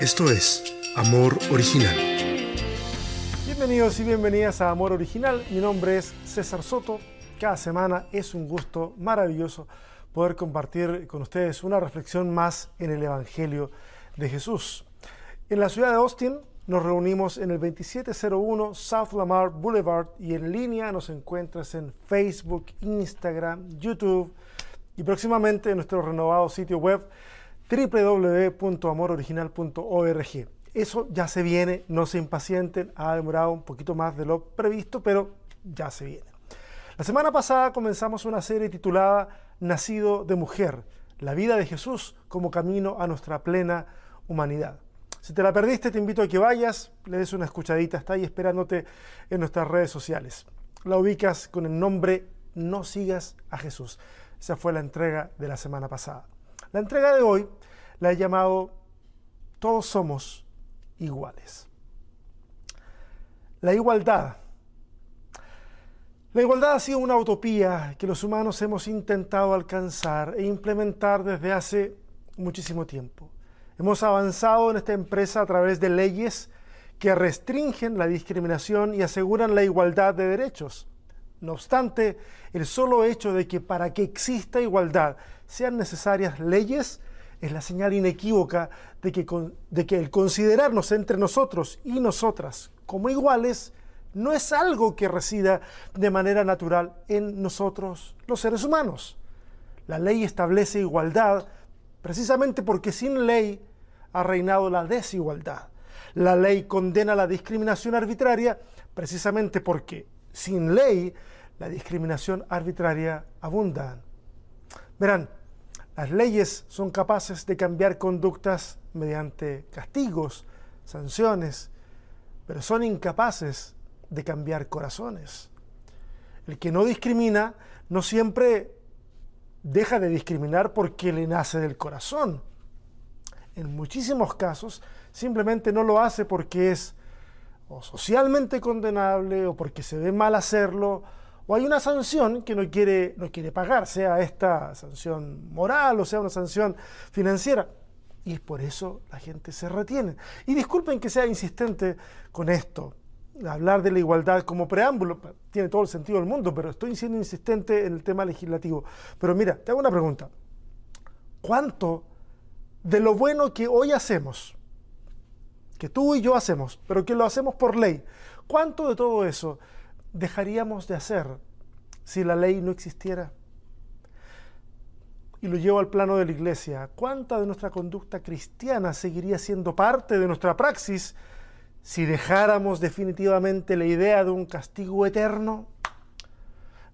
Esto es Amor Original. Bienvenidos y bienvenidas a Amor Original. Mi nombre es César Soto. Cada semana es un gusto maravilloso poder compartir con ustedes una reflexión más en el Evangelio de Jesús. En la ciudad de Austin nos reunimos en el 2701 South Lamar Boulevard y en línea nos encuentras en Facebook, Instagram, YouTube y próximamente en nuestro renovado sitio web www.amororiginal.org. Eso ya se viene, no se impacienten, ha demorado un poquito más de lo previsto, pero ya se viene. La semana pasada comenzamos una serie titulada Nacido de Mujer, la vida de Jesús como camino a nuestra plena humanidad. Si te la perdiste, te invito a que vayas, le des una escuchadita, está ahí esperándote en nuestras redes sociales. La ubicas con el nombre No sigas a Jesús. Esa fue la entrega de la semana pasada. La entrega de hoy la he llamado Todos somos iguales. La igualdad. La igualdad ha sido una utopía que los humanos hemos intentado alcanzar e implementar desde hace muchísimo tiempo. Hemos avanzado en esta empresa a través de leyes que restringen la discriminación y aseguran la igualdad de derechos. No obstante, el solo hecho de que para que exista igualdad sean necesarias leyes es la señal inequívoca de que, de que el considerarnos entre nosotros y nosotras como iguales no es algo que resida de manera natural en nosotros los seres humanos. La ley establece igualdad precisamente porque sin ley ha reinado la desigualdad. La ley condena la discriminación arbitraria precisamente porque sin ley la discriminación arbitraria abunda. Verán, las leyes son capaces de cambiar conductas mediante castigos, sanciones, pero son incapaces de cambiar corazones. El que no discrimina no siempre deja de discriminar porque le nace del corazón. En muchísimos casos simplemente no lo hace porque es o socialmente condenable o porque se ve mal hacerlo o hay una sanción que no quiere, no quiere pagar, sea esta sanción moral o sea una sanción financiera. Y por eso la gente se retiene. Y disculpen que sea insistente con esto. Hablar de la igualdad como preámbulo tiene todo el sentido del mundo, pero estoy siendo insistente en el tema legislativo. Pero mira, te hago una pregunta. ¿Cuánto de lo bueno que hoy hacemos, que tú y yo hacemos, pero que lo hacemos por ley, cuánto de todo eso dejaríamos de hacer si la ley no existiera? Y lo llevo al plano de la iglesia. ¿Cuánta de nuestra conducta cristiana seguiría siendo parte de nuestra praxis si dejáramos definitivamente la idea de un castigo eterno?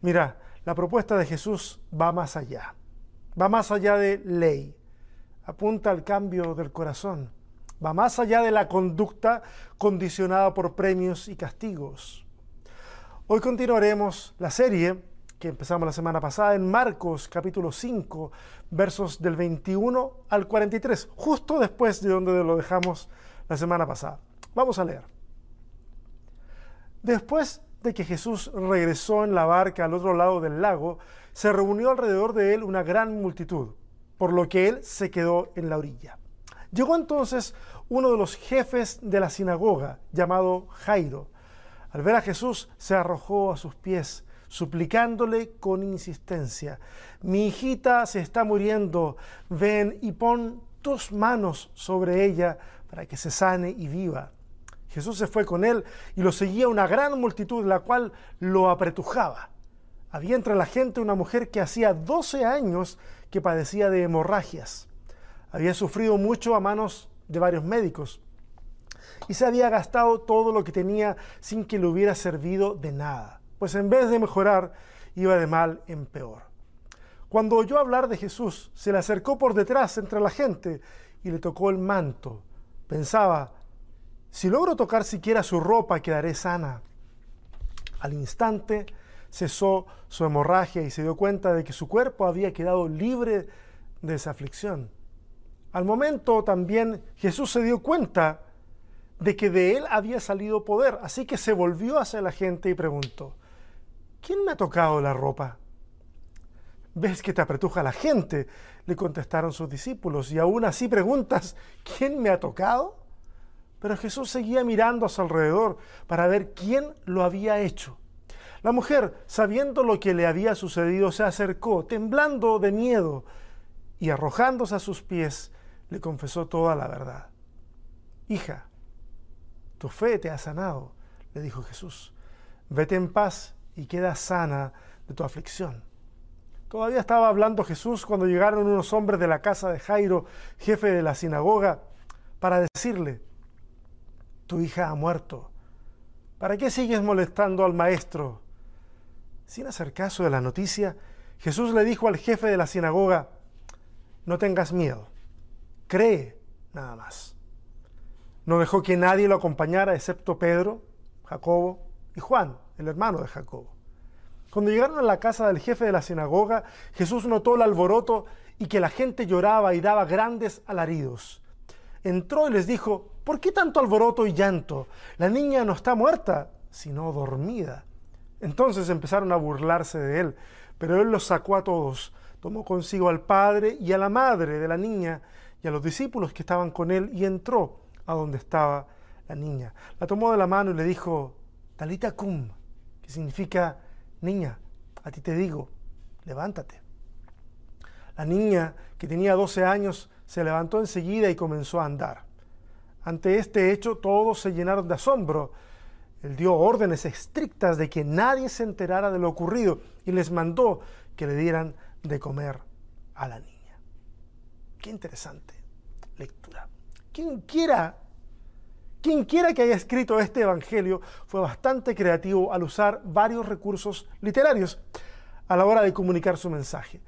Mira, la propuesta de Jesús va más allá. Va más allá de ley. Apunta al cambio del corazón. Va más allá de la conducta condicionada por premios y castigos. Hoy continuaremos la serie que empezamos la semana pasada en Marcos capítulo 5, versos del 21 al 43, justo después de donde lo dejamos la semana pasada. Vamos a leer. Después de que Jesús regresó en la barca al otro lado del lago, se reunió alrededor de él una gran multitud, por lo que él se quedó en la orilla. Llegó entonces uno de los jefes de la sinagoga, llamado Jairo, al ver a Jesús, se arrojó a sus pies, suplicándole con insistencia, mi hijita se está muriendo, ven y pon tus manos sobre ella para que se sane y viva. Jesús se fue con él y lo seguía una gran multitud, la cual lo apretujaba. Había entre la gente una mujer que hacía 12 años que padecía de hemorragias. Había sufrido mucho a manos de varios médicos y se había gastado todo lo que tenía sin que le hubiera servido de nada, pues en vez de mejorar, iba de mal en peor. Cuando oyó hablar de Jesús, se le acercó por detrás entre la gente y le tocó el manto. Pensaba, si logro tocar siquiera su ropa, quedaré sana. Al instante cesó su hemorragia y se dio cuenta de que su cuerpo había quedado libre de esa aflicción. Al momento también Jesús se dio cuenta de que de él había salido poder. Así que se volvió hacia la gente y preguntó, ¿quién me ha tocado la ropa? Ves que te apretuja la gente le contestaron sus discípulos. Y aún así preguntas, ¿quién me ha tocado? Pero Jesús seguía mirando a su alrededor para ver quién lo había hecho. La mujer, sabiendo lo que le había sucedido, se acercó, temblando de miedo, y arrojándose a sus pies, le confesó toda la verdad. Hija, tu fe te ha sanado, le dijo Jesús. Vete en paz y queda sana de tu aflicción. Todavía estaba hablando Jesús cuando llegaron unos hombres de la casa de Jairo, jefe de la sinagoga, para decirle, tu hija ha muerto. ¿Para qué sigues molestando al maestro? Sin hacer caso de la noticia, Jesús le dijo al jefe de la sinagoga, no tengas miedo, cree nada más. No dejó que nadie lo acompañara excepto Pedro, Jacobo y Juan, el hermano de Jacobo. Cuando llegaron a la casa del jefe de la sinagoga, Jesús notó el alboroto y que la gente lloraba y daba grandes alaridos. Entró y les dijo, ¿por qué tanto alboroto y llanto? La niña no está muerta, sino dormida. Entonces empezaron a burlarse de él, pero él los sacó a todos, tomó consigo al padre y a la madre de la niña y a los discípulos que estaban con él y entró a donde estaba la niña. La tomó de la mano y le dijo, Talita cum, que significa niña, a ti te digo, levántate. La niña, que tenía 12 años, se levantó enseguida y comenzó a andar. Ante este hecho todos se llenaron de asombro. Él dio órdenes estrictas de que nadie se enterara de lo ocurrido y les mandó que le dieran de comer a la niña. Qué interesante lectura. Quien quiera, quien quiera que haya escrito este evangelio fue bastante creativo al usar varios recursos literarios a la hora de comunicar su mensaje.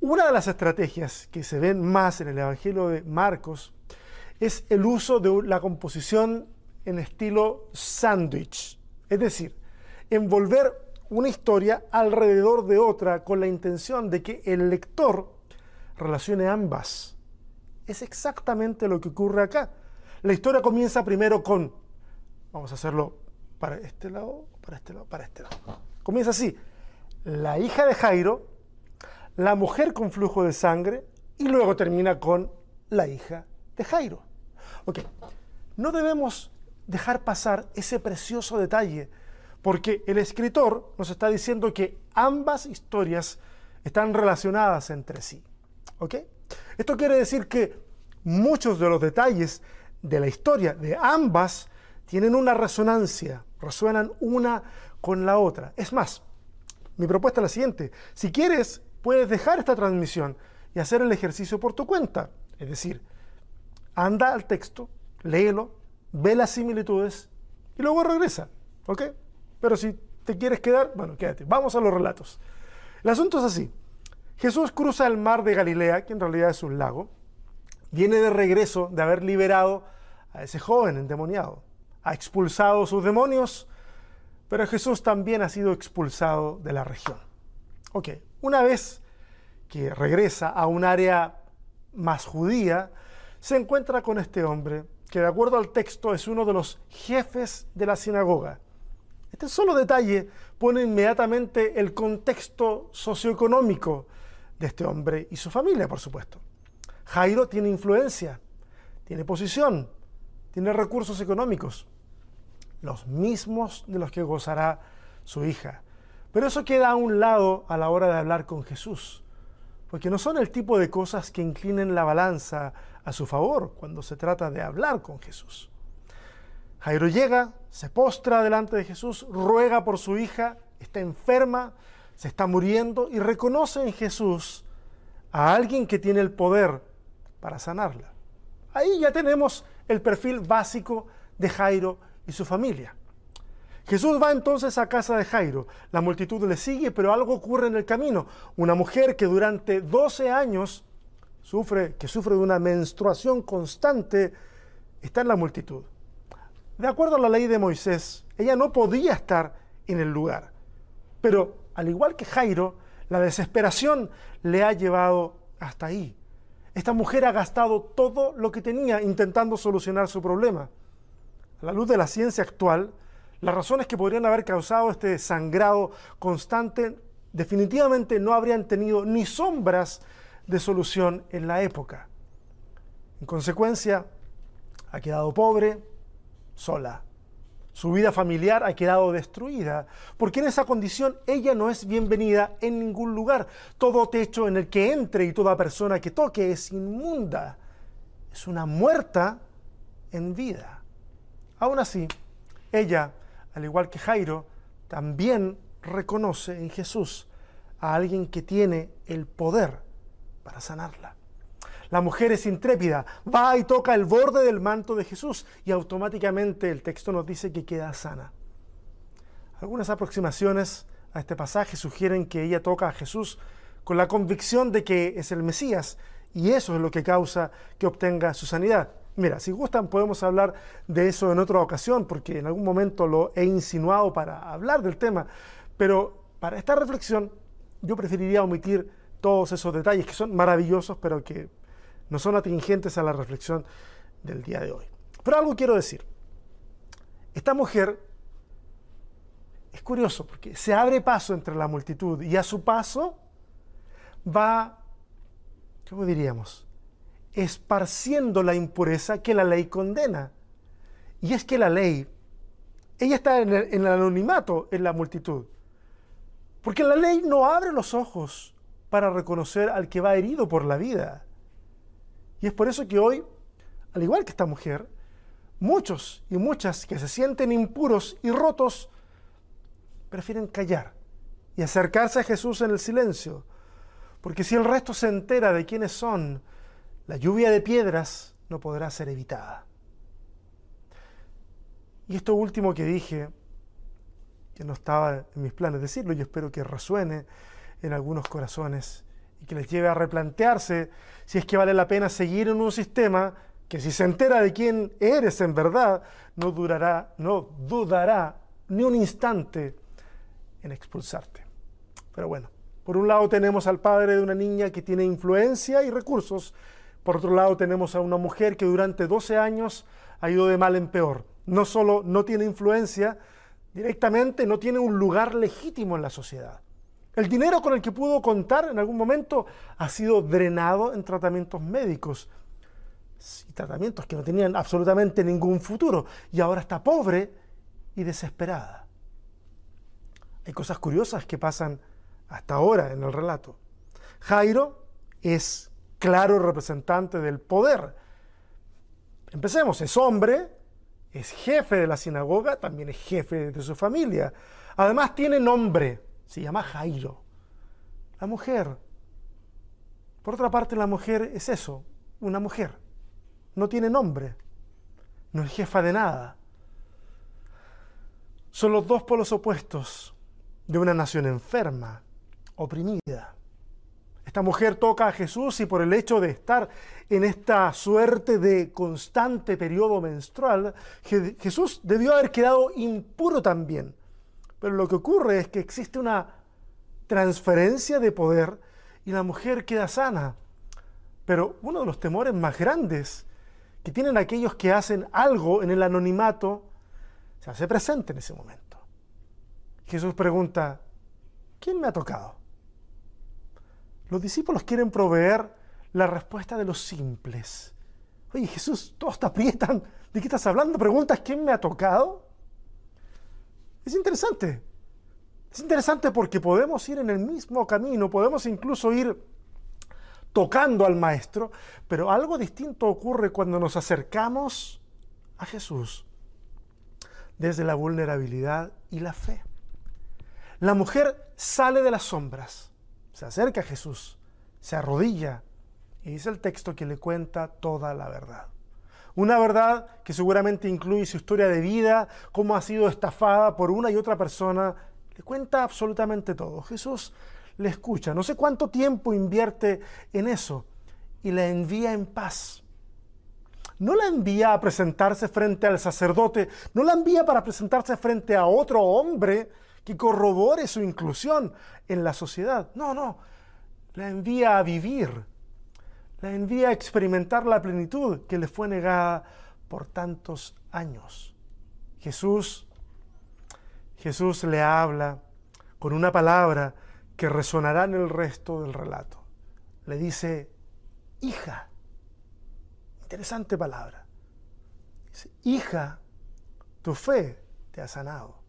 Una de las estrategias que se ven más en el evangelio de Marcos es el uso de la composición en estilo sándwich, es decir, envolver una historia alrededor de otra con la intención de que el lector relacione ambas. Es exactamente lo que ocurre acá. La historia comienza primero con, vamos a hacerlo para este lado, para este lado, para este lado. Comienza así, la hija de Jairo, la mujer con flujo de sangre y luego termina con la hija de Jairo. Ok, no debemos dejar pasar ese precioso detalle porque el escritor nos está diciendo que ambas historias están relacionadas entre sí. ¿Ok? Esto quiere decir que muchos de los detalles de la historia de ambas tienen una resonancia, resuenan una con la otra. Es más, mi propuesta es la siguiente. Si quieres, puedes dejar esta transmisión y hacer el ejercicio por tu cuenta. Es decir, anda al texto, léelo, ve las similitudes y luego regresa. ¿Ok? Pero si te quieres quedar, bueno, quédate. Vamos a los relatos. El asunto es así. Jesús cruza el mar de Galilea, que en realidad es un lago, viene de regreso de haber liberado a ese joven endemoniado. Ha expulsado sus demonios, pero Jesús también ha sido expulsado de la región. Ok, una vez que regresa a un área más judía, se encuentra con este hombre que de acuerdo al texto es uno de los jefes de la sinagoga. Este solo detalle pone inmediatamente el contexto socioeconómico de este hombre y su familia, por supuesto. Jairo tiene influencia, tiene posición, tiene recursos económicos, los mismos de los que gozará su hija. Pero eso queda a un lado a la hora de hablar con Jesús, porque no son el tipo de cosas que inclinen la balanza a su favor cuando se trata de hablar con Jesús. Jairo llega, se postra delante de Jesús, ruega por su hija, está enferma, se está muriendo y reconoce en Jesús a alguien que tiene el poder para sanarla. Ahí ya tenemos el perfil básico de Jairo y su familia. Jesús va entonces a casa de Jairo. La multitud le sigue, pero algo ocurre en el camino. Una mujer que durante 12 años sufre, que sufre de una menstruación constante, está en la multitud. De acuerdo a la ley de Moisés, ella no podía estar en el lugar. Pero al igual que Jairo, la desesperación le ha llevado hasta ahí. Esta mujer ha gastado todo lo que tenía intentando solucionar su problema. A la luz de la ciencia actual, las razones que podrían haber causado este sangrado constante definitivamente no habrían tenido ni sombras de solución en la época. En consecuencia, ha quedado pobre, sola. Su vida familiar ha quedado destruida, porque en esa condición ella no es bienvenida en ningún lugar. Todo techo en el que entre y toda persona que toque es inmunda. Es una muerta en vida. Aún así, ella, al igual que Jairo, también reconoce en Jesús a alguien que tiene el poder para sanarla. La mujer es intrépida, va y toca el borde del manto de Jesús y automáticamente el texto nos dice que queda sana. Algunas aproximaciones a este pasaje sugieren que ella toca a Jesús con la convicción de que es el Mesías y eso es lo que causa que obtenga su sanidad. Mira, si gustan podemos hablar de eso en otra ocasión porque en algún momento lo he insinuado para hablar del tema, pero para esta reflexión yo preferiría omitir todos esos detalles que son maravillosos pero que no son atingentes a la reflexión del día de hoy. Pero algo quiero decir. Esta mujer es curioso porque se abre paso entre la multitud y a su paso va, ¿cómo diríamos? Esparciendo la impureza que la ley condena. Y es que la ley, ella está en el, en el anonimato en la multitud. Porque la ley no abre los ojos para reconocer al que va herido por la vida. Y es por eso que hoy, al igual que esta mujer, muchos y muchas que se sienten impuros y rotos, prefieren callar y acercarse a Jesús en el silencio. Porque si el resto se entera de quiénes son, la lluvia de piedras no podrá ser evitada. Y esto último que dije, que no estaba en mis planes decirlo, y espero que resuene en algunos corazones, que les lleve a replantearse si es que vale la pena seguir en un sistema que si se entera de quién eres en verdad, no durará, no dudará ni un instante en expulsarte. Pero bueno, por un lado tenemos al padre de una niña que tiene influencia y recursos, por otro lado tenemos a una mujer que durante 12 años ha ido de mal en peor. No solo no tiene influencia directamente, no tiene un lugar legítimo en la sociedad. El dinero con el que pudo contar en algún momento ha sido drenado en tratamientos médicos y tratamientos que no tenían absolutamente ningún futuro y ahora está pobre y desesperada. Hay cosas curiosas que pasan hasta ahora en el relato. Jairo es claro representante del poder. Empecemos, es hombre, es jefe de la sinagoga, también es jefe de su familia. Además tiene nombre se llama Jairo. La mujer. Por otra parte, la mujer es eso, una mujer. No tiene nombre. No es jefa de nada. Son los dos polos opuestos de una nación enferma, oprimida. Esta mujer toca a Jesús y por el hecho de estar en esta suerte de constante periodo menstrual, Jesús debió haber quedado impuro también pero lo que ocurre es que existe una transferencia de poder y la mujer queda sana. Pero uno de los temores más grandes que tienen aquellos que hacen algo en el anonimato se hace presente en ese momento. Jesús pregunta, ¿quién me ha tocado? Los discípulos quieren proveer la respuesta de los simples. Oye Jesús, todos te aprietan. ¿De qué estás hablando? Preguntas, ¿quién me ha tocado? Es interesante. Es interesante porque podemos ir en el mismo camino, podemos incluso ir tocando al Maestro, pero algo distinto ocurre cuando nos acercamos a Jesús desde la vulnerabilidad y la fe. La mujer sale de las sombras, se acerca a Jesús, se arrodilla y dice el texto que le cuenta toda la verdad. Una verdad que seguramente incluye su historia de vida, cómo ha sido estafada por una y otra persona. Le cuenta absolutamente todo. Jesús le escucha. No sé cuánto tiempo invierte en eso y la envía en paz. No la envía a presentarse frente al sacerdote, no la envía para presentarse frente a otro hombre que corrobore su inclusión en la sociedad. No, no, la envía a vivir la envía a experimentar la plenitud que le fue negada por tantos años. Jesús, Jesús le habla con una palabra que resonará en el resto del relato. le dice, hija. Interesante palabra. Dice, hija, tu fe te ha sanado.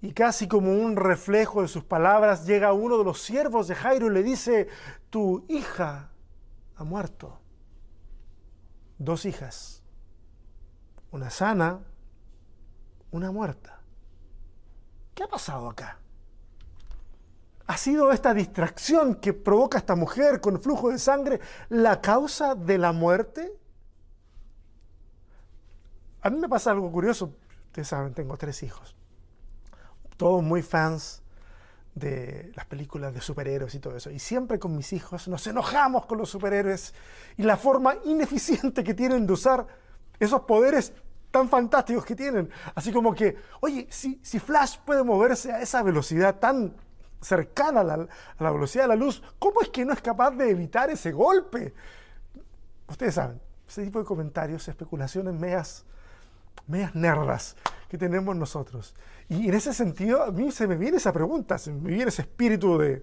Y casi como un reflejo de sus palabras, llega uno de los siervos de Jairo y le dice, tu hija ha muerto. Dos hijas, una sana, una muerta. ¿Qué ha pasado acá? ¿Ha sido esta distracción que provoca esta mujer con flujo de sangre la causa de la muerte? A mí me pasa algo curioso. Ustedes saben, tengo tres hijos. Todos muy fans de las películas de superhéroes y todo eso. Y siempre con mis hijos nos enojamos con los superhéroes y la forma ineficiente que tienen de usar esos poderes tan fantásticos que tienen. Así como que, oye, si, si Flash puede moverse a esa velocidad tan cercana a la, a la, velocidad de la luz, ¿cómo es que no es capaz de evitar ese golpe? Ustedes saben, ese tipo de comentarios, especulaciones medias medias nerdas que tenemos nosotros. Y en ese sentido, a mí se me viene esa pregunta, se me viene ese espíritu de,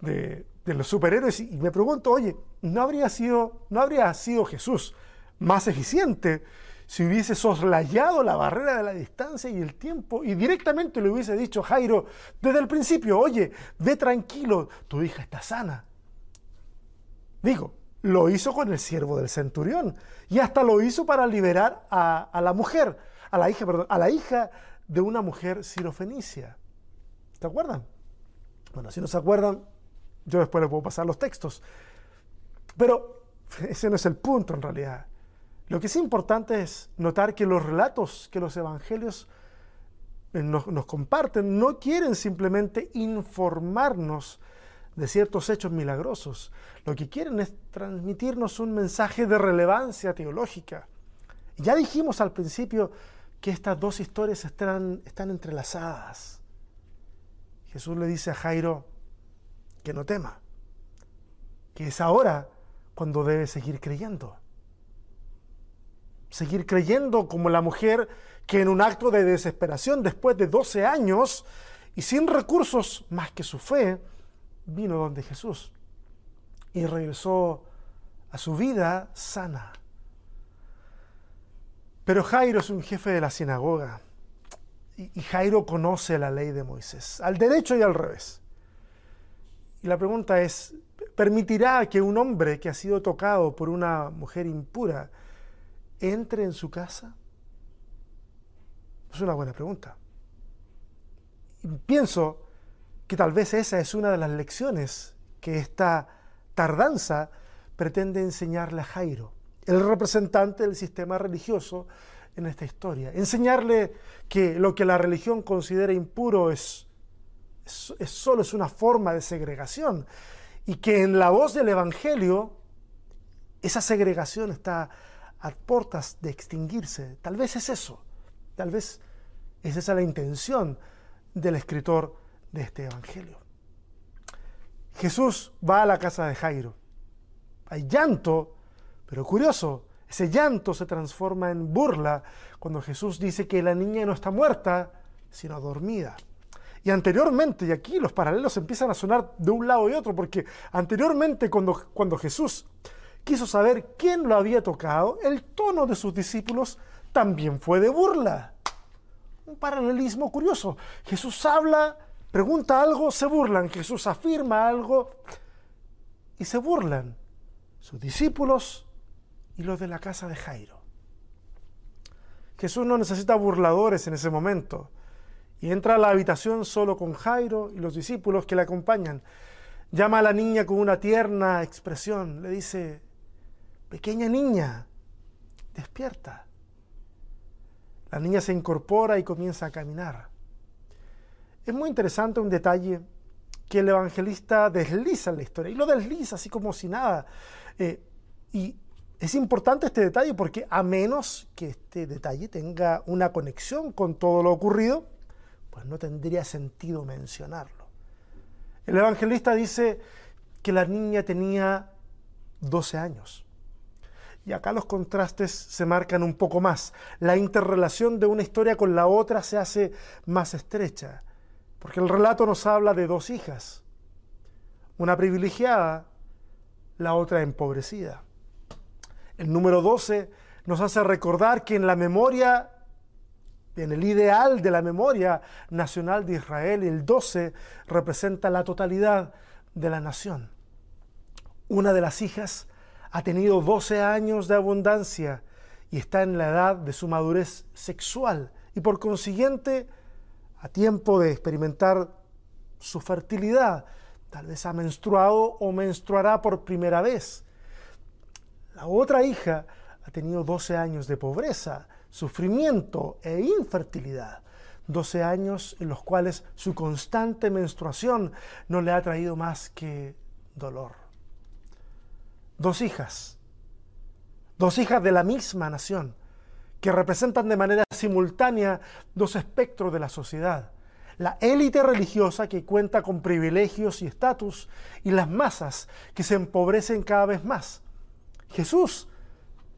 de, los superhéroes y me pregunto, oye, ¿no habría, sido, ¿no habría sido Jesús más eficiente si hubiese soslayado la barrera de la distancia y el tiempo y directamente le hubiese dicho Jairo desde el principio, oye, ve tranquilo, tu hija está sana? Digo, lo hizo con el siervo del centurión y hasta lo hizo para liberar a, a la mujer, a la hija, perdón, a la hija de una mujer sirofenicia. ¿Se acuerdan? Bueno, si no se acuerdan, yo después les puedo pasar los textos. Pero ese no es el punto en realidad. Lo que es importante es notar que los relatos que los evangelios nos, nos comparten no quieren simplemente informarnos de ciertos hechos milagrosos. Lo que quieren es transmitirnos un mensaje de relevancia teológica. Ya dijimos al principio que estas dos historias están, están entrelazadas. Jesús le dice a Jairo que no tema, que es ahora cuando debe seguir creyendo. Seguir creyendo como la mujer que en un acto de desesperación, después de 12 años y sin recursos más que su fe, vino donde Jesús y regresó a su vida sana. Pero Jairo es un jefe de la sinagoga y Jairo conoce la ley de Moisés, al derecho y al revés. Y la pregunta es, ¿permitirá que un hombre que ha sido tocado por una mujer impura entre en su casa? Es una buena pregunta. Y pienso que tal vez esa es una de las lecciones que esta tardanza pretende enseñarle a Jairo, el representante del sistema religioso en esta historia. Enseñarle que lo que la religión considera impuro es, solo es una forma de segregación y que en la voz del Evangelio esa segregación está a puertas de extinguirse. Tal vez es eso, tal vez es esa la intención del escritor de este Evangelio. Jesús va a la casa de Jairo. Hay llanto, pero curioso, ese llanto se transforma en burla cuando Jesús dice que la niña no está muerta, sino dormida. Y anteriormente, y aquí los paralelos empiezan a sonar de un lado y otro, porque anteriormente cuando, cuando Jesús quiso saber quién lo había tocado, el tono de sus discípulos también fue de burla. Un paralelismo curioso. Jesús habla pregunta algo, se burlan. Jesús afirma algo y se burlan sus discípulos y los de la casa de Jairo. Jesús no necesita burladores en ese momento y entra a la habitación solo con Jairo y los discípulos que le acompañan. Llama a la niña con una tierna expresión, le dice, pequeña niña, despierta. La niña se incorpora y comienza a caminar. Es muy interesante un detalle que el evangelista desliza en la historia, y lo desliza así como si nada. Eh, y es importante este detalle porque a menos que este detalle tenga una conexión con todo lo ocurrido, pues no tendría sentido mencionarlo. El evangelista dice que la niña tenía 12 años. Y acá los contrastes se marcan un poco más. La interrelación de una historia con la otra se hace más estrecha. Porque el relato nos habla de dos hijas, una privilegiada la otra empobrecida. El número 12 nos hace recordar que en la memoria, en el ideal de la memoria nacional de Israel, el 12 representa la totalidad de la nación. Una de las hijas ha tenido 12 años de abundancia y está en la edad de su madurez sexual y por consiguiente a tiempo de experimentar su fertilidad. Tal vez ha menstruado o menstruará por primera vez. La otra hija ha tenido 12 años de pobreza, sufrimiento e infertilidad. 12 años en los cuales su constante menstruación no le ha traído más que dolor. Dos hijas, dos hijas de la misma nación, que representan de manera simultánea dos espectros de la sociedad. La élite religiosa que cuenta con privilegios y estatus y las masas que se empobrecen cada vez más. Jesús,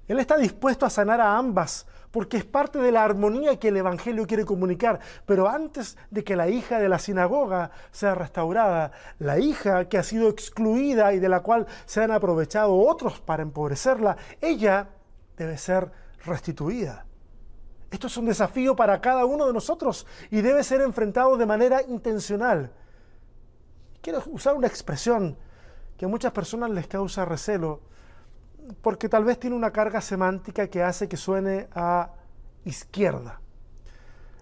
Él está dispuesto a sanar a ambas porque es parte de la armonía que el Evangelio quiere comunicar. Pero antes de que la hija de la sinagoga sea restaurada, la hija que ha sido excluida y de la cual se han aprovechado otros para empobrecerla, ella debe ser restituida. Esto es un desafío para cada uno de nosotros y debe ser enfrentado de manera intencional. Quiero usar una expresión que a muchas personas les causa recelo, porque tal vez tiene una carga semántica que hace que suene a izquierda.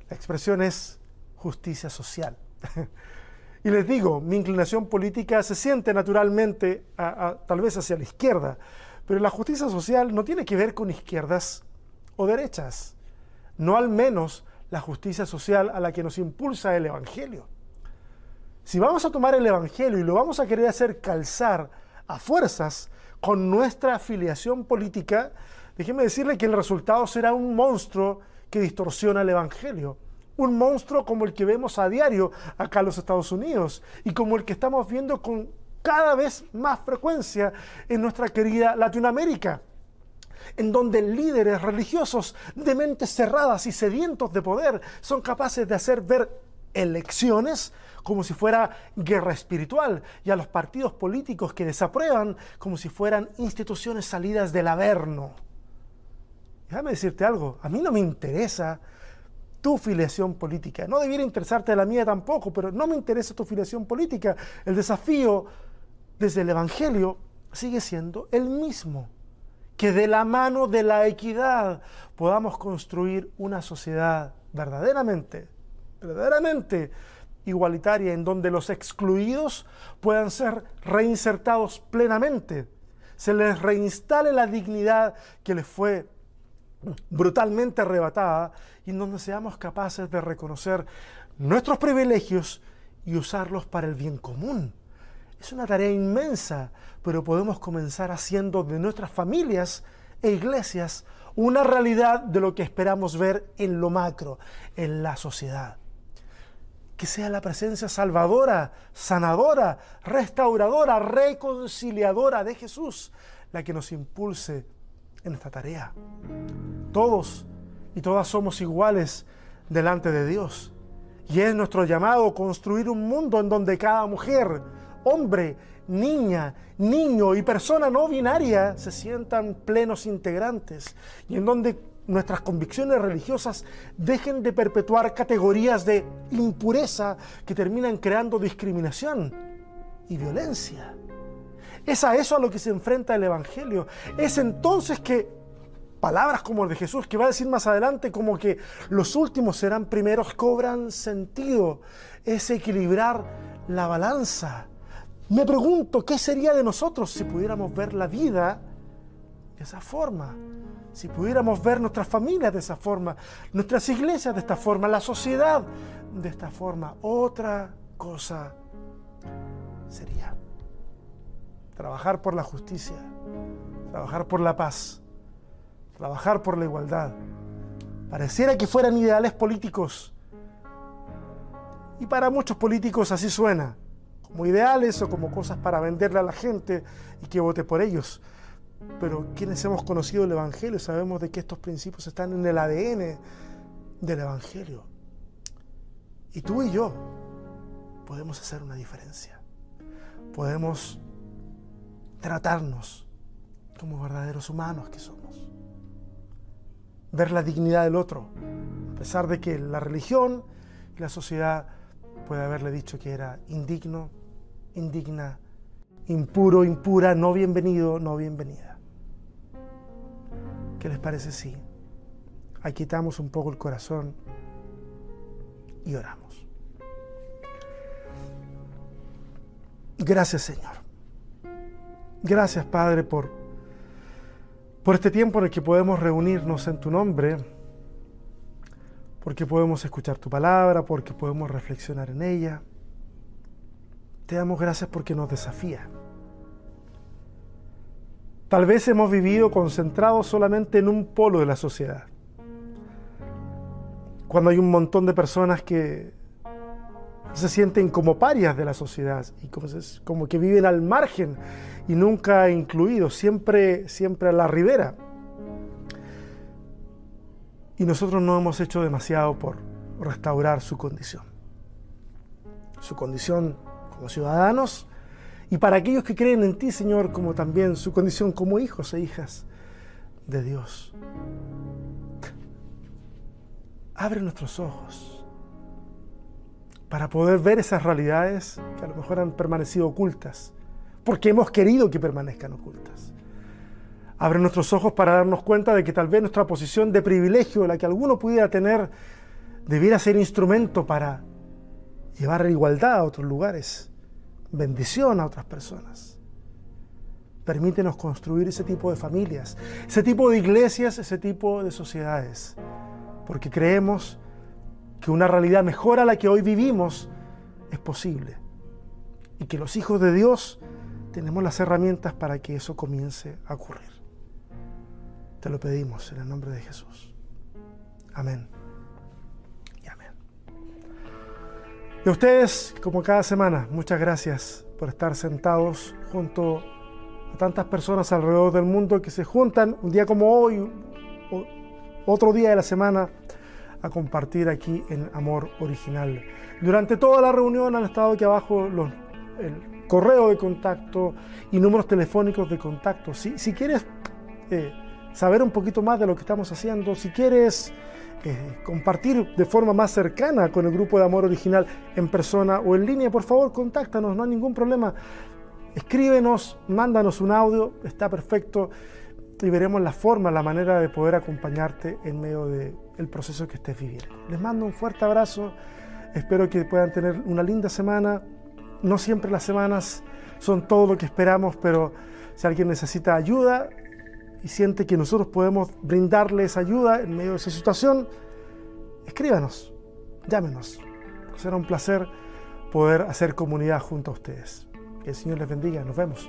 La expresión es justicia social. y les digo, mi inclinación política se siente naturalmente tal vez hacia la izquierda, pero la justicia social no tiene que ver con izquierdas o derechas, no al menos la justicia social a la que nos impulsa el Evangelio. Si vamos a tomar el Evangelio y lo vamos a querer hacer calzar a fuerzas con nuestra afiliación política, déjeme decirle que el resultado será un monstruo que distorsiona el Evangelio. Un monstruo como el que vemos a diario acá en los Estados Unidos y como el que estamos viendo con cada vez más frecuencia en nuestra querida Latinoamérica en donde líderes religiosos de mentes cerradas y sedientos de poder son capaces de hacer ver elecciones como si fuera guerra espiritual y a los partidos políticos que desaprueban como si fueran instituciones salidas del averno. Déjame decirte algo, a mí no me interesa tu filiación política, no debiera interesarte la mía tampoco, pero no me interesa tu filiación política. El desafío desde el Evangelio sigue siendo el mismo que de la mano de la equidad podamos construir una sociedad verdaderamente, verdaderamente igualitaria, en donde los excluidos puedan ser reinsertados plenamente, se les reinstale la dignidad que les fue brutalmente arrebatada y en donde seamos capaces de reconocer nuestros privilegios y usarlos para el bien común. Es una tarea inmensa, pero podemos comenzar haciendo de nuestras familias e iglesias una realidad de lo que esperamos ver en lo macro, en la sociedad. Que sea la presencia salvadora, sanadora, restauradora, reconciliadora de Jesús la que nos impulse en esta tarea. Todos y todas somos iguales delante de Dios. Y es nuestro llamado construir un mundo en donde cada mujer, hombre, niña, niño y persona no binaria se sientan plenos integrantes y en donde nuestras convicciones religiosas dejen de perpetuar categorías de impureza que terminan creando discriminación y violencia. Es a eso a lo que se enfrenta el Evangelio. Es entonces que palabras como el de Jesús, que va a decir más adelante como que los últimos serán primeros, cobran sentido. Es equilibrar la balanza me pregunto, ¿qué sería de nosotros si pudiéramos ver la vida de esa forma? Si pudiéramos ver nuestras familias de esa forma, nuestras iglesias de esta forma, la sociedad de esta forma. Otra cosa sería trabajar por la justicia, trabajar por la paz, trabajar por la igualdad. Pareciera que fueran ideales políticos. Y para muchos políticos así suena como ideales o como cosas para venderle a la gente y que vote por ellos. Pero quienes hemos conocido el Evangelio sabemos de que estos principios están en el ADN del Evangelio. Y tú y yo podemos hacer una diferencia. Podemos tratarnos como verdaderos humanos que somos. Ver la dignidad del otro, a pesar de que la religión y la sociedad puede haberle dicho que era indigno, indigna, impuro, impura, no bienvenido, no bienvenida. ¿Qué les parece si quitamos un poco el corazón y oramos? Gracias Señor. Gracias Padre por, por este tiempo en el que podemos reunirnos en tu nombre, porque podemos escuchar tu palabra, porque podemos reflexionar en ella. Te damos gracias porque nos desafía. Tal vez hemos vivido concentrados solamente en un polo de la sociedad. Cuando hay un montón de personas que se sienten como parias de la sociedad y como, que viven al margen y nunca incluidos, siempre, siempre a la ribera. Y nosotros no hemos hecho demasiado por restaurar su condición. Su condición como ciudadanos y para aquellos que creen en ti, Señor, como también su condición como hijos e hijas de Dios. Abre nuestros ojos para poder ver esas realidades que a lo mejor han permanecido ocultas, porque hemos querido que permanezcan ocultas. Abre nuestros ojos para darnos cuenta de que tal vez nuestra posición de privilegio, la que alguno pudiera tener, debiera ser instrumento para llevar igualdad a otros lugares bendición a otras personas. Permítenos construir ese tipo de familias, ese tipo de iglesias, ese tipo de sociedades, porque creemos que una realidad mejor a la que hoy vivimos es posible y que los hijos de Dios tenemos las herramientas para que eso comience a ocurrir. Te lo pedimos en el nombre de Jesús. Amén. Y a ustedes, como cada semana, muchas gracias por estar sentados junto a tantas personas alrededor del mundo que se juntan un día como hoy, o otro día de la semana, a compartir aquí en Amor Original. Durante toda la reunión han estado aquí abajo los, el correo de contacto y números telefónicos de contacto. Si, si quieres eh, saber un poquito más de lo que estamos haciendo, si quieres compartir de forma más cercana con el grupo de amor original en persona o en línea, por favor, contáctanos, no hay ningún problema. Escríbenos, mándanos un audio, está perfecto y veremos la forma, la manera de poder acompañarte en medio del proceso que estés viviendo. Les mando un fuerte abrazo, espero que puedan tener una linda semana. No siempre las semanas son todo lo que esperamos, pero si alguien necesita ayuda, y siente que nosotros podemos brindarles ayuda en medio de esa situación, escríbanos, llámenos. Será un placer poder hacer comunidad junto a ustedes. Que el Señor les bendiga. Nos vemos.